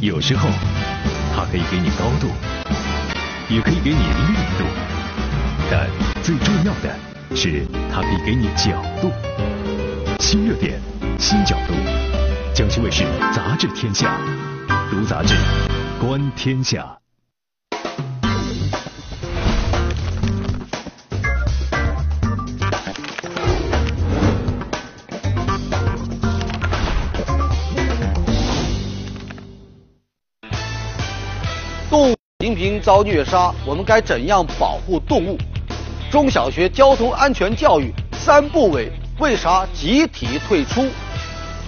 有时候它可以给你高度，也可以给你力度，但最重要的是它可以给你角度。新热点，新角度。江西卫视杂志天下，读杂志，观天下。频频遭虐杀，我们该怎样保护动物？中小学交通安全教育三部委为啥集体退出？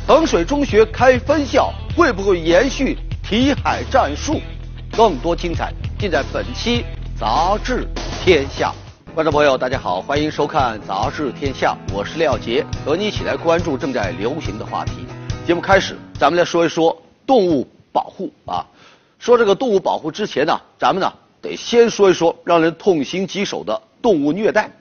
衡水中学开分校会不会延续题海战术？更多精彩尽在本期《杂志天下》。观众朋友，大家好，欢迎收看《杂志天下》，我是廖杰，和你一起来关注正在流行的话题。节目开始，咱们来说一说动物保护啊。说这个动物保护之前呢，咱们呢得先说一说让人痛心疾首的动物虐待。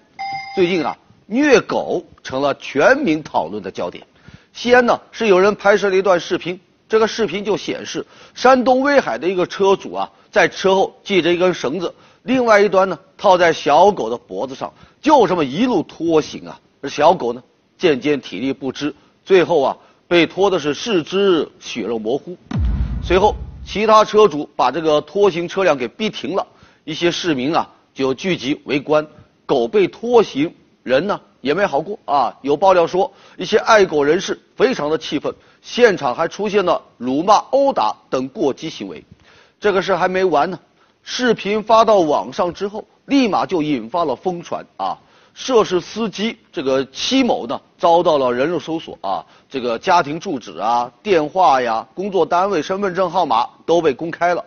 最近啊，虐狗成了全民讨论的焦点。西安呢是有人拍摄了一段视频，这个视频就显示山东威海的一个车主啊，在车后系着一根绳子，另外一端呢套在小狗的脖子上，就这么一路拖行啊。这小狗呢渐渐体力不支，最后啊被拖的是四肢血肉模糊。随后。其他车主把这个拖行车辆给逼停了，一些市民啊就聚集围观，狗被拖行，人呢也没好过啊。有爆料说，一些爱狗人士非常的气愤，现场还出现了辱骂、殴打等过激行为。这个事还没完呢，视频发到网上之后，立马就引发了疯传啊。涉事司机这个戚某呢，遭到了人肉搜索啊，这个家庭住址啊、电话呀、工作单位、身份证号码都被公开了。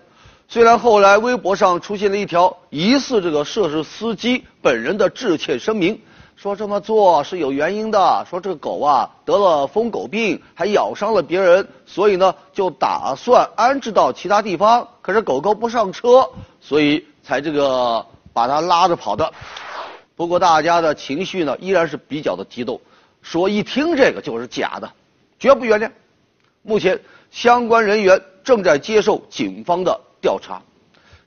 虽然后来微博上出现了一条疑似这个涉事司机本人的致歉声明，说这么做是有原因的，说这个狗啊得了疯狗病，还咬伤了别人，所以呢就打算安置到其他地方。可是狗狗不上车，所以才这个把它拉着跑的。不过大家的情绪呢依然是比较的激动，说一听这个就是假的，绝不原谅。目前相关人员正在接受警方的调查。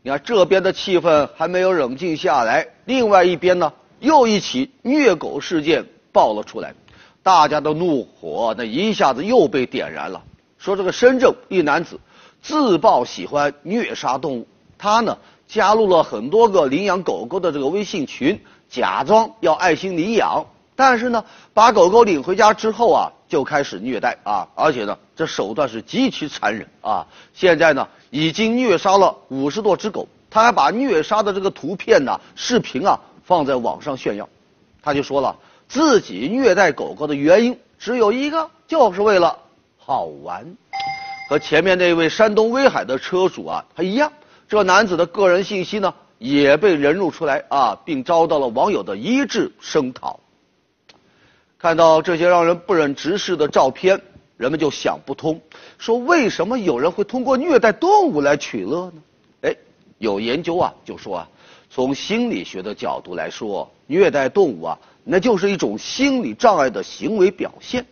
你看这边的气氛还没有冷静下来，另外一边呢又一起虐狗事件爆了出来，大家的怒火那一下子又被点燃了。说这个深圳一男子自曝喜欢虐杀动物，他呢加入了很多个领养狗狗的这个微信群。假装要爱心领养，但是呢，把狗狗领回家之后啊，就开始虐待啊，而且呢，这手段是极其残忍啊。现在呢，已经虐杀了五十多只狗，他还把虐杀的这个图片呢、视频啊放在网上炫耀。他就说了，自己虐待狗狗的原因只有一个，就是为了好玩。和前面那位山东威海的车主啊，他一样，这男子的个人信息呢。也被人肉出来啊，并遭到了网友的一致声讨。看到这些让人不忍直视的照片，人们就想不通，说为什么有人会通过虐待动物来取乐呢？哎，有研究啊，就说啊，从心理学的角度来说，虐待动物啊，那就是一种心理障碍的行为表现。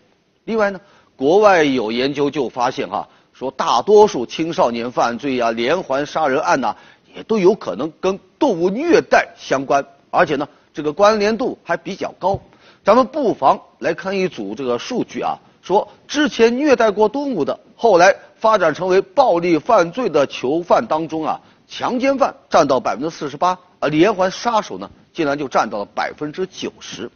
另外呢，国外有研究就发现哈，说大多数青少年犯罪啊、连环杀人案呐。也都有可能跟动物虐待相关，而且呢，这个关联度还比较高。咱们不妨来看一组这个数据啊，说之前虐待过动物的，后来发展成为暴力犯罪的囚犯当中啊，强奸犯占到百分之四十八，而连环杀手呢，竟然就占到了百分之九十。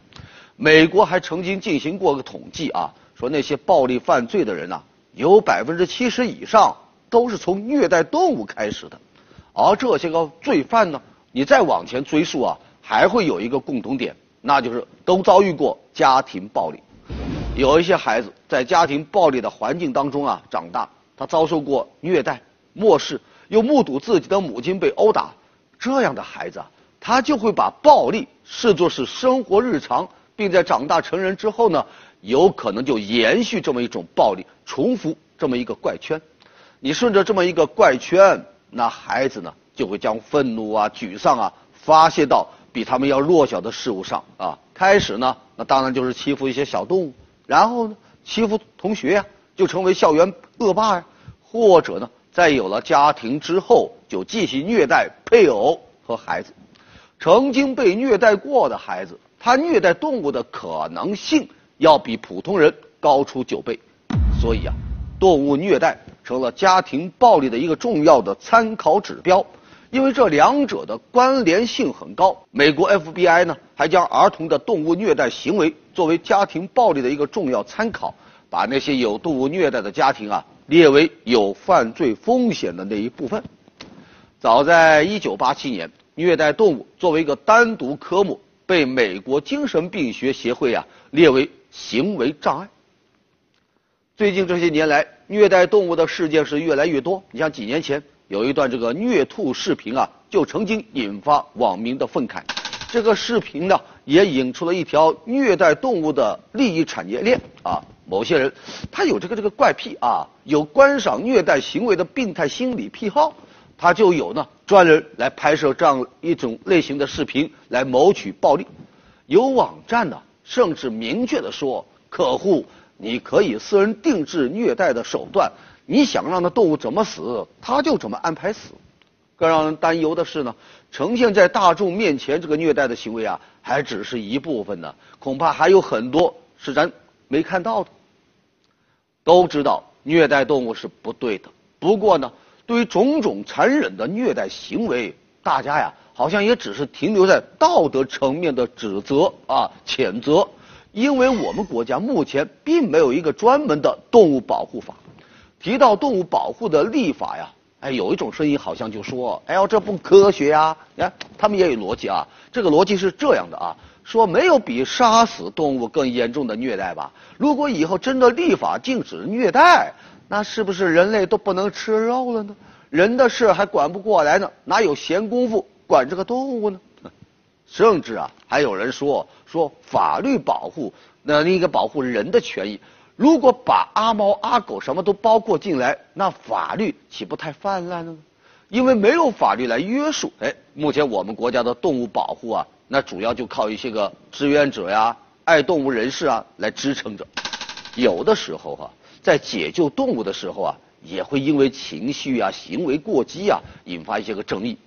美国还曾经进行过个统计啊，说那些暴力犯罪的人呐，有百分之七十以上都是从虐待动物开始的。而这些个罪犯呢，你再往前追溯啊，还会有一个共同点，那就是都遭遇过家庭暴力。有一些孩子在家庭暴力的环境当中啊长大，他遭受过虐待、漠视，又目睹自己的母亲被殴打，这样的孩子，他就会把暴力视作是生活日常，并在长大成人之后呢，有可能就延续这么一种暴力，重复这么一个怪圈。你顺着这么一个怪圈。那孩子呢，就会将愤怒啊、沮丧啊发泄到比他们要弱小的事物上啊。开始呢，那当然就是欺负一些小动物，然后呢，欺负同学呀，就成为校园恶霸呀，或者呢，在有了家庭之后，就继续虐待配偶和孩子。曾经被虐待过的孩子，他虐待动物的可能性要比普通人高出九倍。所以啊，动物虐待成了家庭暴力的一个重要的参考指标。因为这两者的关联性很高，美国 FBI 呢还将儿童的动物虐待行为作为家庭暴力的一个重要参考，把那些有动物虐待的家庭啊列为有犯罪风险的那一部分。早在1987年，虐待动物作为一个单独科目，被美国精神病学协会啊列为行为障碍。最近这些年来，虐待动物的事件是越来越多。你像几年前。有一段这个虐兔视频啊，就曾经引发网民的愤慨。这个视频呢，也引出了一条虐待动物的利益产业链啊。某些人他有这个这个怪癖啊，有观赏虐待行为的病态心理癖好，他就有呢专人来拍摄这样一种类型的视频来谋取暴利。有网站呢，甚至明确的说，客户你可以私人定制虐待的手段。你想让那动物怎么死，他就怎么安排死。更让人担忧的是呢，呈现在大众面前这个虐待的行为啊，还只是一部分呢，恐怕还有很多是咱没看到的。都知道虐待动物是不对的，不过呢，对于种种残忍的虐待行为，大家呀，好像也只是停留在道德层面的指责啊、谴责，因为我们国家目前并没有一个专门的动物保护法。提到动物保护的立法呀，哎，有一种声音好像就说：“哎呦，这不科学呀！”你看，他们也有逻辑啊。这个逻辑是这样的啊：说没有比杀死动物更严重的虐待吧？如果以后真的立法禁止虐待，那是不是人类都不能吃肉了呢？人的事还管不过来呢，哪有闲工夫管这个动物呢？甚至啊，还有人说说法律保护，那应该保护人的权益。如果把阿猫阿狗什么都包括进来，那法律岂不太泛滥了？因为没有法律来约束，哎，目前我们国家的动物保护啊，那主要就靠一些个志愿者呀、爱动物人士啊来支撑着。有的时候哈，在解救动物的时候啊，也会因为情绪啊、行为过激啊，引发一些个争议。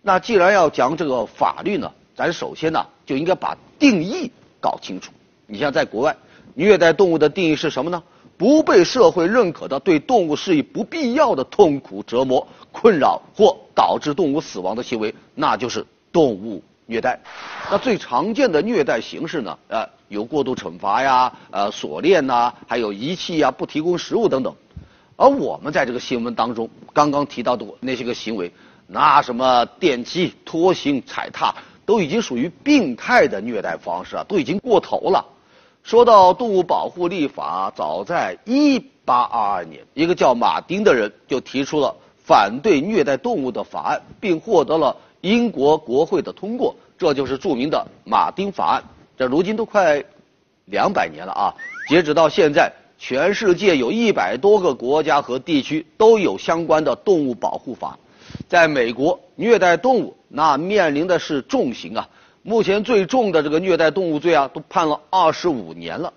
那既然要讲这个法律呢，咱首先呢就应该把定义搞清楚。你像在国外。虐待动物的定义是什么呢？不被社会认可的对动物施以不必要的痛苦、折磨、困扰或导致动物死亡的行为，那就是动物虐待。那最常见的虐待形式呢？呃，有过度惩罚呀，呃，锁链呐，还有遗弃呀，不提供食物等等。而我们在这个新闻当中刚刚提到的那些个行为，那什么电击、拖行、踩踏，都已经属于病态的虐待方式啊，都已经过头了。说到动物保护立法，早在1822年，一个叫马丁的人就提出了反对虐待动物的法案，并获得了英国国会的通过，这就是著名的马丁法案。这如今都快两百年了啊！截止到现在，全世界有一百多个国家和地区都有相关的动物保护法。在美国，虐待动物那面临的是重刑啊。目前最重的这个虐待动物罪啊，都判了二十五年了。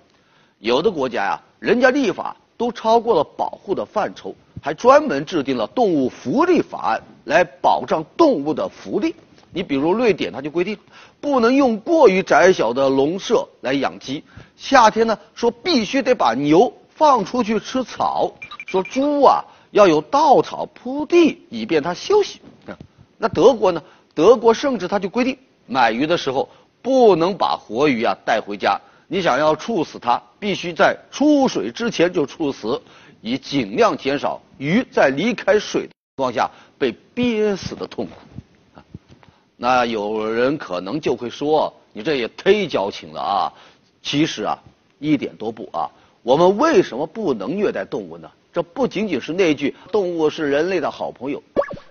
有的国家呀，人家立法都超过了保护的范畴，还专门制定了动物福利法案来保障动物的福利。你比如瑞典，它就规定不能用过于窄小的笼舍来养鸡。夏天呢，说必须得把牛放出去吃草。说猪啊，要有稻草铺地，以便它休息。那德国呢？德国甚至它就规定。买鱼的时候不能把活鱼啊带回家，你想要处死它，必须在出水之前就处死，以尽量减少鱼在离开水的情况下被憋死的痛苦。那有人可能就会说，你这也忒矫情了啊！其实啊，一点都不啊。我们为什么不能虐待动物呢？这不仅仅是那句“动物是人类的好朋友”。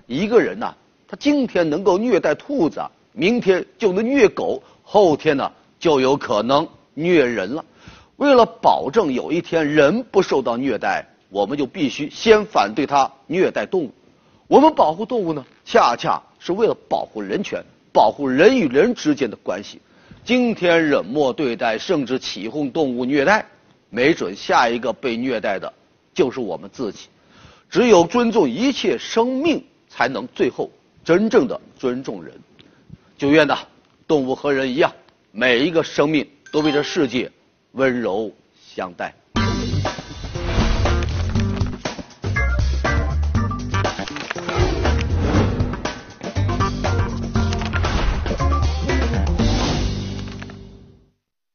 一个人呐，他今天能够虐待兔子。明天就能虐狗，后天呢就有可能虐人了。为了保证有一天人不受到虐待，我们就必须先反对他虐待动物。我们保护动物呢，恰恰是为了保护人权，保护人与人之间的关系。今天冷漠对待，甚至起哄动物虐待，没准下一个被虐待的就是我们自己。只有尊重一切生命，才能最后真正的尊重人。九愿呢，动物和人一样，每一个生命都被这世界温柔相待。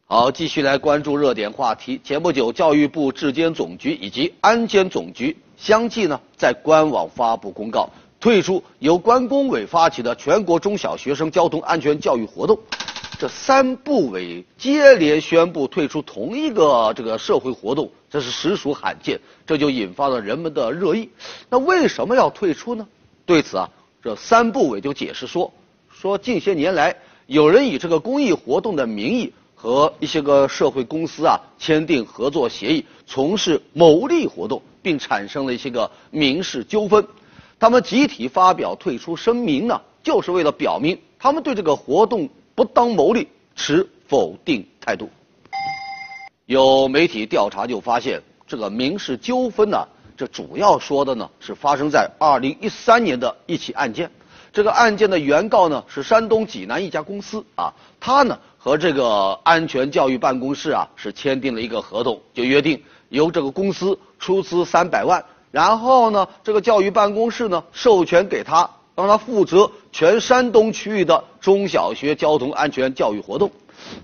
好，继续来关注热点话题。前不久，教育部质监总局以及安监总局相继呢在官网发布公告，退出由关工委发起的全国中小学生交通安全教育活动。这三部委接连宣布退出同一个这个社会活动，这是实属罕见，这就引发了人们的热议。那为什么要退出呢？对此啊，这三部委就解释说，说近些年来有人以这个公益活动的名义。和一些个社会公司啊签订合作协议，从事牟利活动，并产生了一些个民事纠纷。他们集体发表退出声明呢，就是为了表明他们对这个活动不当牟利持否定态度。有媒体调查就发现，这个民事纠纷呢，这主要说的呢是发生在二零一三年的一起案件。这个案件的原告呢是山东济南一家公司啊，他呢。和这个安全教育办公室啊是签订了一个合同，就约定由这个公司出资三百万，然后呢，这个教育办公室呢授权给他，让他负责全山东区域的中小学交通安全教育活动。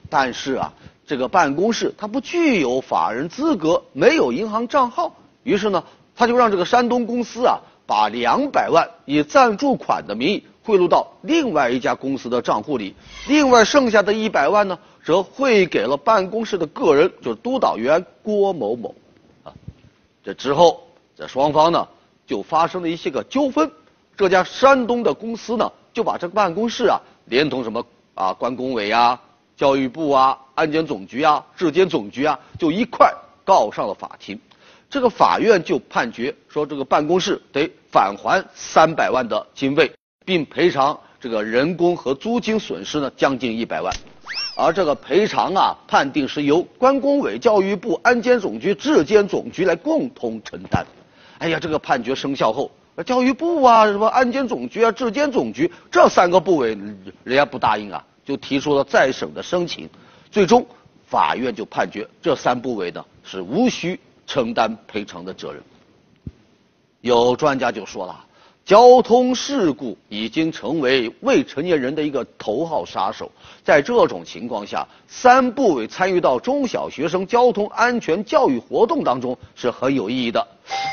但是啊，这个办公室他不具有法人资格，没有银行账号，于是呢，他就让这个山东公司啊把两百万以赞助款的名义。汇入到另外一家公司的账户里，另外剩下的一百万呢，则汇给了办公室的个人，就是督导员郭某某。啊，这之后，这双方呢就发生了一些个纠纷。这家山东的公司呢，就把这个办公室啊，连同什么啊关工委啊、教育部啊、安监总局啊、质监总局啊，就一块告上了法庭。这个法院就判决说，这个办公室得返还三百万的经费。并赔偿这个人工和租金损失呢，将近一百万，而这个赔偿啊，判定是由关工委、教育部、安监总局、质监总局来共同承担。哎呀，这个判决生效后，教育部啊、什么安监总局啊、质监总局这三个部委，人家不答应啊，就提出了再审的申请。最终，法院就判决这三部委呢是无需承担赔偿的责任。有专家就说了。交通事故已经成为未成年人的一个头号杀手，在这种情况下，三部委参与到中小学生交通安全教育活动当中是很有意义的。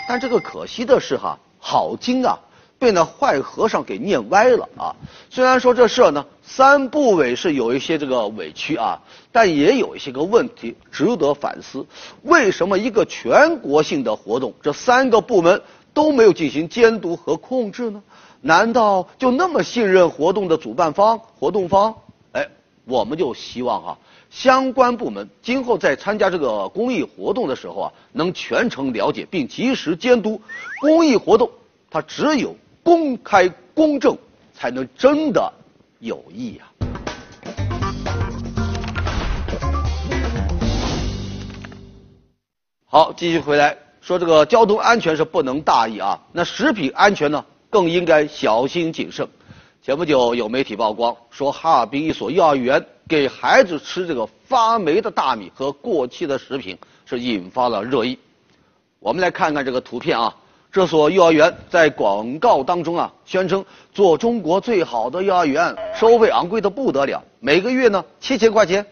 但这个可惜的是哈，好经啊被那坏和尚给念歪了啊。虽然说这事呢，三部委是有一些这个委屈啊，但也有一些个问题值得反思。为什么一个全国性的活动，这三个部门？都没有进行监督和控制呢？难道就那么信任活动的主办方、活动方？哎，我们就希望啊，相关部门今后在参加这个公益活动的时候啊，能全程了解并及时监督。公益活动它只有公开公正，才能真的有益啊。好，继续回来。说这个交通安全是不能大意啊，那食品安全呢更应该小心谨慎。前不久有媒体曝光说，哈尔滨一所幼儿园给孩子吃这个发霉的大米和过期的食品，是引发了热议。我们来看看这个图片啊，这所幼儿园在广告当中啊，宣称做中国最好的幼儿园，收费昂贵的不得了，每个月呢七千块钱。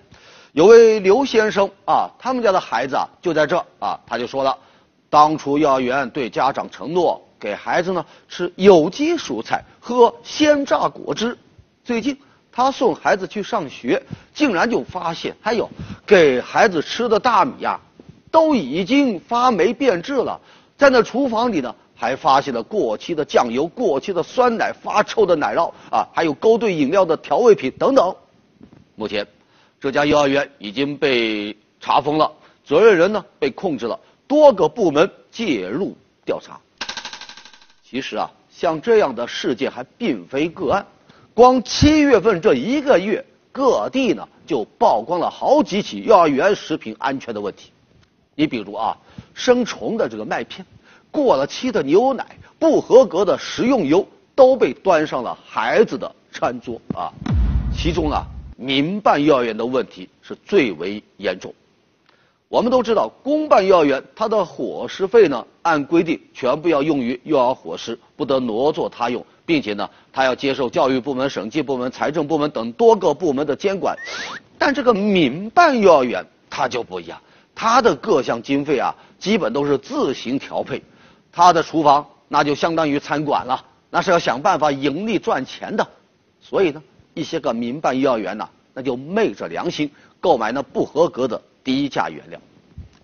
有位刘先生啊，他们家的孩子啊就在这啊，他就说了。当初幼儿园对家长承诺给孩子呢吃有机蔬菜、喝鲜榨果汁，最近他送孩子去上学，竟然就发现，还有给孩子吃的大米呀，都已经发霉变质了。在那厨房里呢，还发现了过期的酱油、过期的酸奶、发臭的奶酪啊，还有勾兑饮料的调味品等等。目前，这家幼儿园已经被查封了，责任人呢被控制了。多个部门介入调查。其实啊，像这样的事件还并非个案，光七月份这一个月，各地呢就曝光了好几起幼儿园食品安全的问题。你比如啊，生虫的这个麦片，过了期的牛奶、不合格的食用油都被端上了孩子的餐桌啊。其中啊，民办幼儿园的问题是最为严重。我们都知道，公办幼儿园它的伙食费呢，按规定全部要用于幼儿伙食，不得挪作他用，并且呢，它要接受教育部门、审计部门、财政部门等多个部门的监管。但这个民办幼儿园它就不一样，它的各项经费啊，基本都是自行调配，它的厨房那就相当于餐馆了，那是要想办法盈利赚钱的，所以呢。一些个民办幼儿园呢，那就昧着良心购买那不合格的低价原料。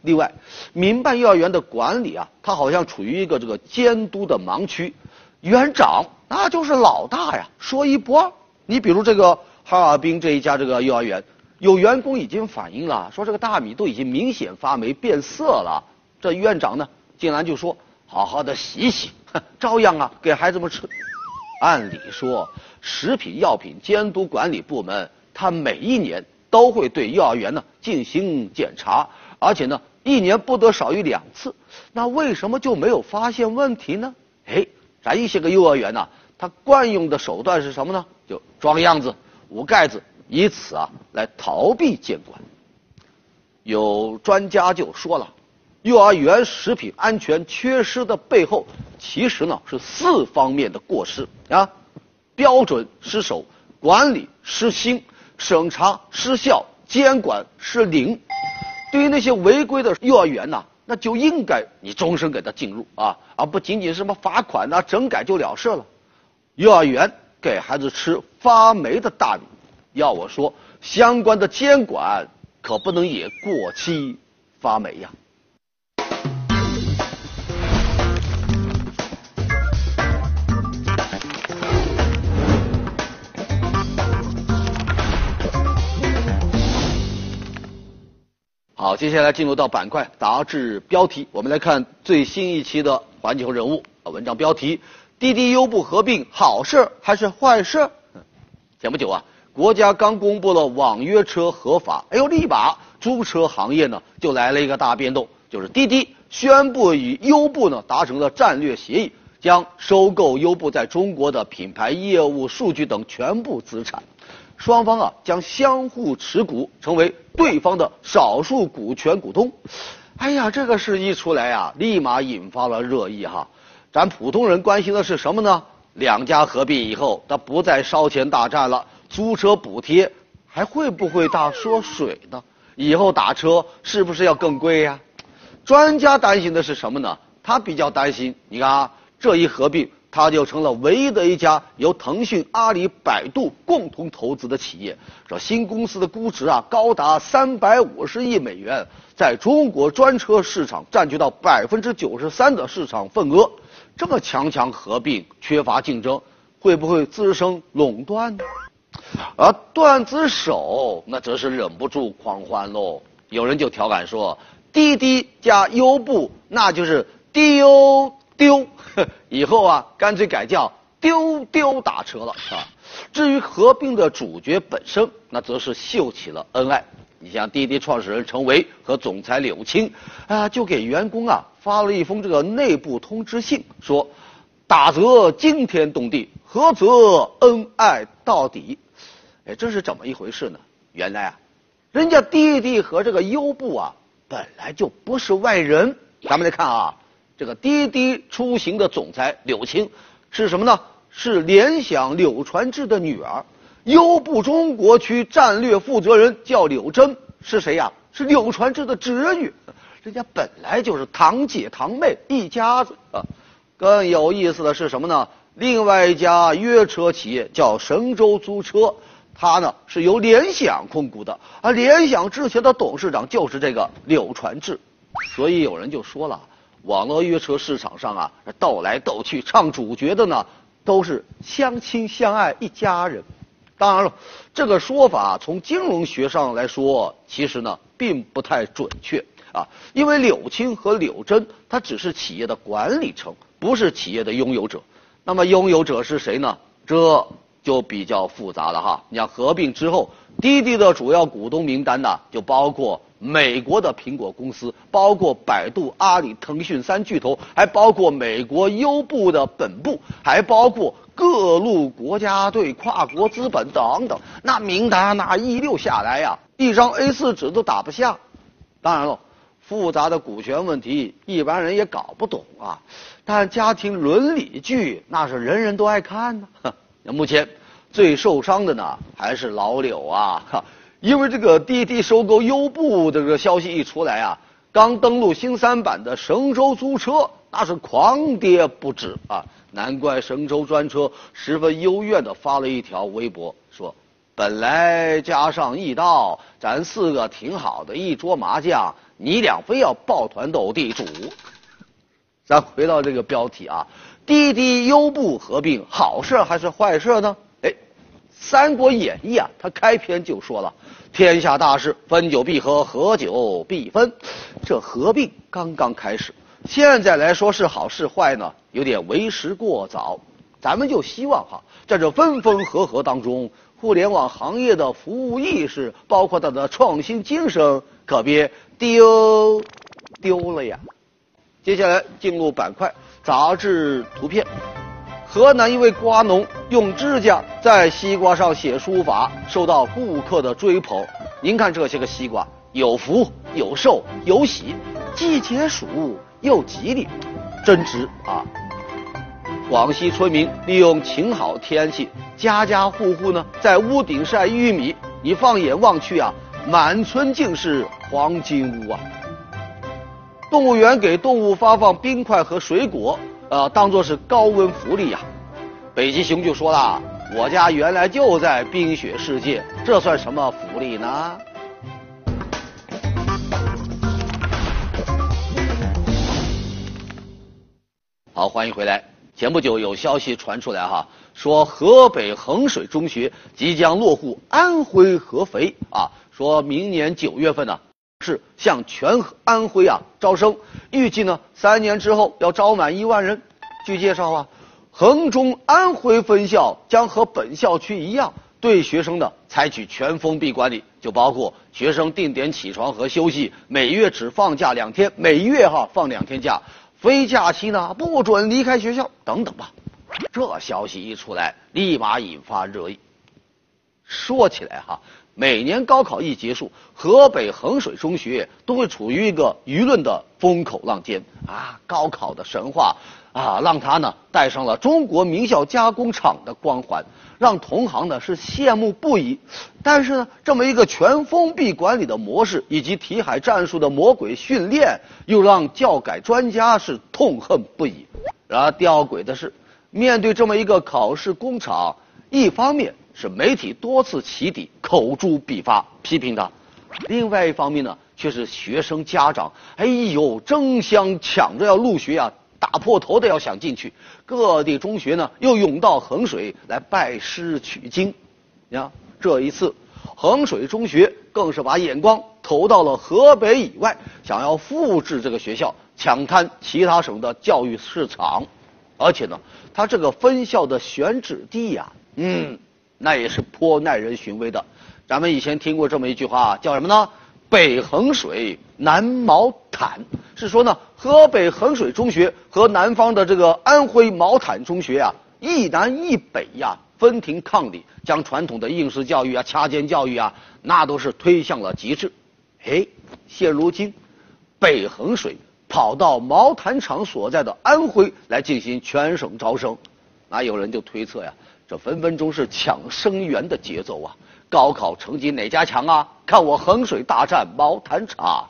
另外，民办幼儿园的管理啊，它好像处于一个这个监督的盲区，园长那就是老大呀，说一不二。你比如这个哈尔滨这一家这个幼儿园，有员工已经反映了，说这个大米都已经明显发霉变色了。这院长呢，竟然就说好好的洗洗，照样啊给孩子们吃。按理说。食品药品监督管理部门，他每一年都会对幼儿园呢进行检查，而且呢一年不得少于两次。那为什么就没有发现问题呢？哎，咱一些个幼儿园呢，他惯用的手段是什么呢？就装样子、捂盖子，以此啊来逃避监管。有专家就说了，幼儿园食品安全缺失的背后，其实呢是四方面的过失啊。标准失守，管理失心，审查失效，监管失灵。对于那些违规的幼儿园呐，那就应该你终身给他禁入啊，而不仅仅什么罚款呐、整改就了事了。幼儿园给孩子吃发霉的大米，要我说，相关的监管可不能也过期发霉呀。接下来进入到板块杂志标题，我们来看最新一期的《环球人物》啊，文章标题：滴滴优步合并好事还是坏事？前不久啊，国家刚公布了网约车合法，哎呦，立马租车行业呢就来了一个大变动，就是滴滴宣布与优步呢达成了战略协议，将收购优步在中国的品牌业务、数据等全部资产。双方啊将相互持股，成为对方的少数股权股东。哎呀，这个事一出来啊，立马引发了热议哈。咱普通人关心的是什么呢？两家合并以后，它不再烧钱大战了，租车补贴还会不会大缩水呢？以后打车是不是要更贵呀？专家担心的是什么呢？他比较担心，你看啊，这一合并。它就成了唯一的一家由腾讯、阿里、百度共同投资的企业。这新公司的估值啊，高达三百五十亿美元，在中国专车市场占据到百分之九十三的市场份额。这么强强合并，缺乏竞争，会不会滋生垄断呢？而段子手那则是忍不住狂欢喽。有人就调侃说：“滴滴加优步，那就是 D U 丢。”以后啊，干脆改叫丢丢打车了啊。至于合并的主角本身，那则是秀起了恩爱。你像滴滴创始人陈维和总裁柳青啊，就给员工啊发了一封这个内部通知信，说打则惊天动地，合则恩爱到底。哎，这是怎么一回事呢？原来啊，人家滴滴和这个优步啊，本来就不是外人。咱们来看啊。这个滴滴出行的总裁柳青是什么呢？是联想柳传志的女儿。优步中国区战略负责人叫柳珍，是谁呀？是柳传志的侄女。人家本来就是堂姐堂妹一家子啊。更有意思的是什么呢？另外一家约车企业叫神州租车，它呢是由联想控股的，而联想之前的董事长就是这个柳传志。所以有人就说了。网络约车市场上啊，斗来斗去唱主角的呢，都是相亲相爱一家人。当然了，这个说法从金融学上来说，其实呢并不太准确啊。因为柳青和柳珍，他只是企业的管理层，不是企业的拥有者。那么拥有者是谁呢？这就比较复杂了哈。你像合并之后，滴滴的主要股东名单呢，就包括。美国的苹果公司，包括百度、阿里、腾讯三巨头，还包括美国优步的本部，还包括各路国家队、跨国资本等等。那名单那一溜下来呀，一张 A 四纸都打不下。当然了，复杂的股权问题，一般人也搞不懂啊。但家庭伦理剧那是人人都爱看呢。那 目前最受伤的呢，还是老柳啊，因为这个滴滴收购优步这个消息一出来啊，刚登陆新三板的神州租车那是狂跌不止啊。难怪神州专车十分幽怨的发了一条微博，说本来加上易道，咱四个挺好的一桌麻将，你俩非要抱团斗地主。咱回到这个标题啊，滴滴优步合并，好事还是坏事呢？《三国演义》啊，它开篇就说了：“天下大事，分久必合，合久必分。”这合并刚刚开始，现在来说是好是坏呢？有点为时过早。咱们就希望哈，在这分分合合当中，互联网行业的服务意识，包括它的创新精神，可别丢丢了呀。接下来进入板块，杂志图片。河南一位瓜农用指甲在西瓜上写书法，受到顾客的追捧。您看这些个西瓜，有福有寿有喜，既解暑又吉利，真值啊！广西村民利用晴好天气，家家户户呢在屋顶晒玉米。你放眼望去啊，满村尽是黄金屋啊！动物园给动物发放冰块和水果，呃，当做是高温福利呀。北极熊就说了：“我家原来就在冰雪世界，这算什么福利呢？”好，欢迎回来。前不久有消息传出来哈，说河北衡水中学即将落户安徽合肥啊，说明年九月份呢。是向全安徽啊招生，预计呢三年之后要招满一万人。据介绍啊，衡中安徽分校将和本校区一样，对学生呢采取全封闭管理，就包括学生定点起床和休息，每月只放假两天，每月哈放两天假，非假期呢不准离开学校等等吧。这消息一出来，立马引发热议。说起来哈。每年高考一结束，河北衡水中学都会处于一个舆论的风口浪尖啊！高考的神话啊，让他呢带上了中国名校加工厂的光环，让同行呢是羡慕不已。但是呢，这么一个全封闭管理的模式，以及题海战术的魔鬼训练，又让教改专家是痛恨不已。然而吊诡的是，面对这么一个考试工厂，一方面。是媒体多次起底、口诛笔伐批评他，另外一方面呢，却是学生家长哎呦争相抢着要入学啊，打破头的要想进去，各地中学呢又涌到衡水来拜师取经，呀，这一次衡水中学更是把眼光投到了河北以外，想要复制这个学校，抢滩其他省的教育市场，而且呢，他这个分校的选址地呀，嗯。那也是颇耐人寻味的。咱们以前听过这么一句话，叫什么呢？北衡水，南毛坦，是说呢，河北衡水中学和南方的这个安徽毛坦中学啊，一南一北呀，分庭抗礼，将传统的应试教育啊、掐尖教育啊，那都是推向了极致。哎，现如今，北衡水跑到毛坦厂所在的安徽来进行全省招生，那有人就推测呀。这分分钟是抢生源的节奏啊！高考成绩哪家强啊？看我衡水大战毛坦厂，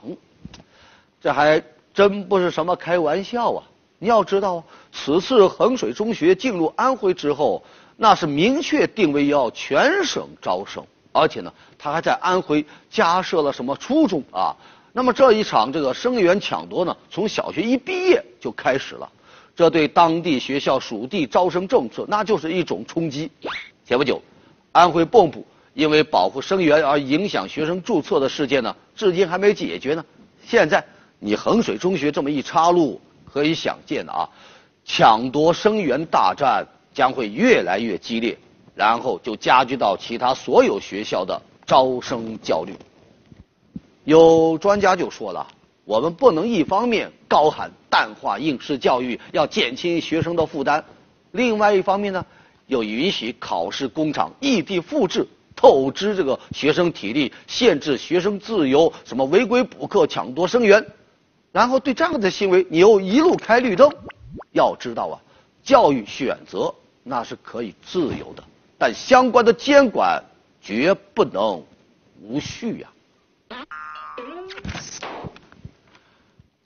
这还真不是什么开玩笑啊！你要知道，此次衡水中学进入安徽之后，那是明确定位要全省招生，而且呢，他还在安徽加设了什么初中啊？那么这一场这个生源抢夺呢，从小学一毕业就开始了。这对当地学校属地招生政策，那就是一种冲击。前不久，安徽蚌埠因为保护生源而影响学生注册的事件呢，至今还没解决呢。现在你衡水中学这么一插入，可以想见的啊，抢夺生源大战将会越来越激烈，然后就加剧到其他所有学校的招生焦虑。有专家就说了，我们不能一方面高喊淡化应试教育，要减轻学生的负担，另外一方面呢，又允许考试工厂异地复制。透支这个学生体力，限制学生自由，什么违规补课、抢夺生源，然后对这样的行为，你又一路开绿灯。要知道啊，教育选择那是可以自由的，但相关的监管绝不能无序呀。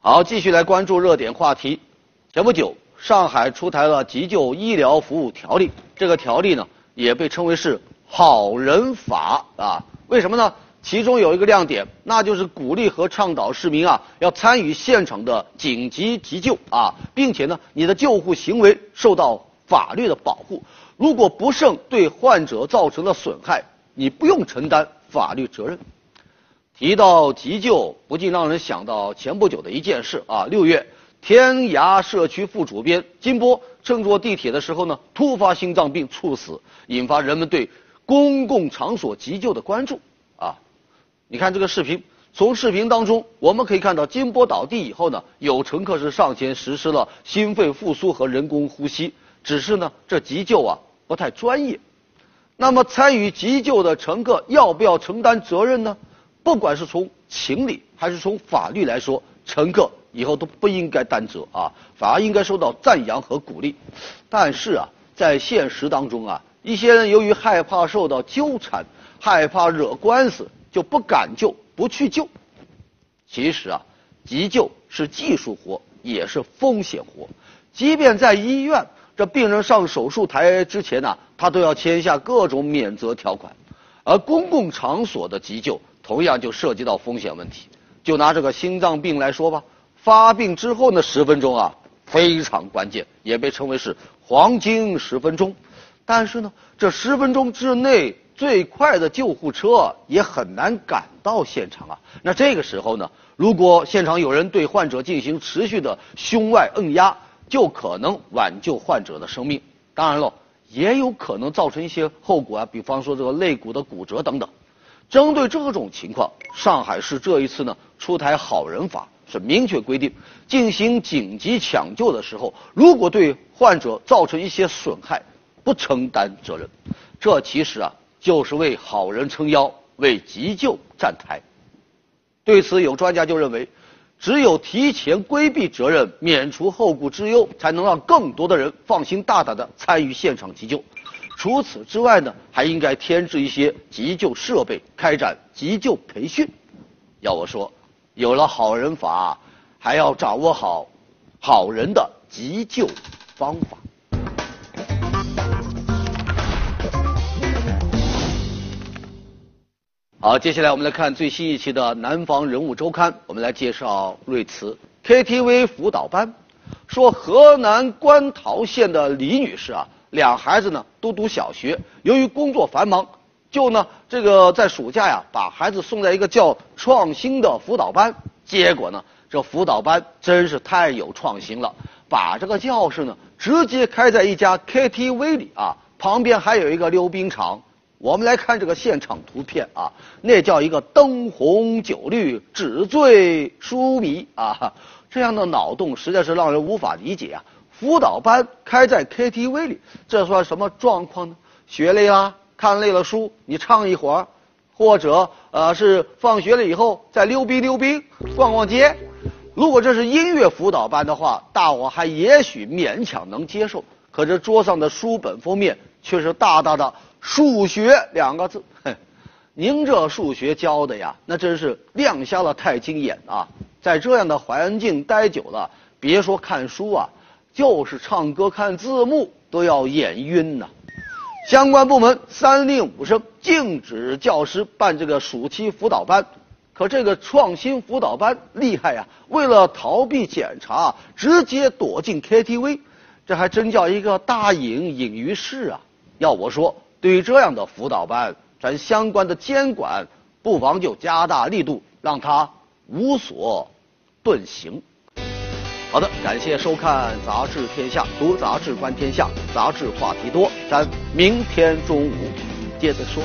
好，继续来关注热点话题。前不久，上海出台了急救医疗服务条例，这个条例呢，也被称为是。好人法啊，为什么呢？其中有一个亮点，那就是鼓励和倡导市民啊要参与现场的紧急急救啊，并且呢，你的救护行为受到法律的保护。如果不慎对患者造成了损害，你不用承担法律责任。提到急救，不禁让人想到前不久的一件事啊。六月，天涯社区副主编金波乘坐地铁的时候呢，突发心脏病猝死，引发人们对。公共场所急救的关注啊！你看这个视频，从视频当中我们可以看到，金波倒地以后呢，有乘客是上前实施了心肺复苏和人工呼吸，只是呢这急救啊不太专业。那么参与急救的乘客要不要承担责任呢？不管是从情理还是从法律来说，乘客以后都不应该担责啊，反而应该受到赞扬和鼓励。但是啊，在现实当中啊。一些人由于害怕受到纠缠，害怕惹官司，就不敢救，不去救。其实啊，急救是技术活，也是风险活。即便在医院，这病人上手术台之前呢，他都要签下各种免责条款。而公共场所的急救，同样就涉及到风险问题。就拿这个心脏病来说吧，发病之后那十分钟啊，非常关键，也被称为是黄金十分钟。但是呢，这十分钟之内最快的救护车也很难赶到现场啊。那这个时候呢，如果现场有人对患者进行持续的胸外摁压，就可能挽救患者的生命。当然了，也有可能造成一些后果啊，比方说这个肋骨的骨折等等。针对这种情况，上海市这一次呢出台好人法，是明确规定，进行紧急抢救的时候，如果对患者造成一些损害。不承担责任，这其实啊就是为好人撑腰，为急救站台。对此，有专家就认为，只有提前规避责任，免除后顾之忧，才能让更多的人放心大胆的参与现场急救。除此之外呢，还应该添置一些急救设备，开展急救培训。要我说，有了好人法，还要掌握好好人的急救方法。好，接下来我们来看最新一期的《南方人物周刊》，我们来介绍瑞慈 KTV 辅导班。说河南官陶县的李女士啊，两孩子呢都读小学，由于工作繁忙，就呢这个在暑假呀把孩子送在一个叫创新的辅导班。结果呢，这辅导班真是太有创新了，把这个教室呢直接开在一家 KTV 里啊，旁边还有一个溜冰场。我们来看这个现场图片啊，那叫一个灯红酒绿、纸醉书迷啊，这样的脑洞实在是让人无法理解啊！辅导班开在 KTV 里，这算什么状况呢？学累了，看累了书，你唱一会儿，或者呃是放学了以后再溜冰溜冰、逛逛街。如果这是音乐辅导班的话，大伙还也许勉强能接受。可这桌上的书本封面却是大大的。数学两个字，哼，您这数学教的呀，那真是亮瞎了太清眼啊！在这样的环境待久了，别说看书啊，就是唱歌看字幕都要眼晕呐。相关部门三令五申，禁止教师办这个暑期辅导班。可这个创新辅导班厉害呀，为了逃避检查，直接躲进 KTV，这还真叫一个大隐隐于市啊！要我说。对于这样的辅导班，咱相关的监管不妨就加大力度，让他无所遁形。好的，感谢收看《杂志天下》，读杂志观天下，杂志话题多，咱明天中午接着说。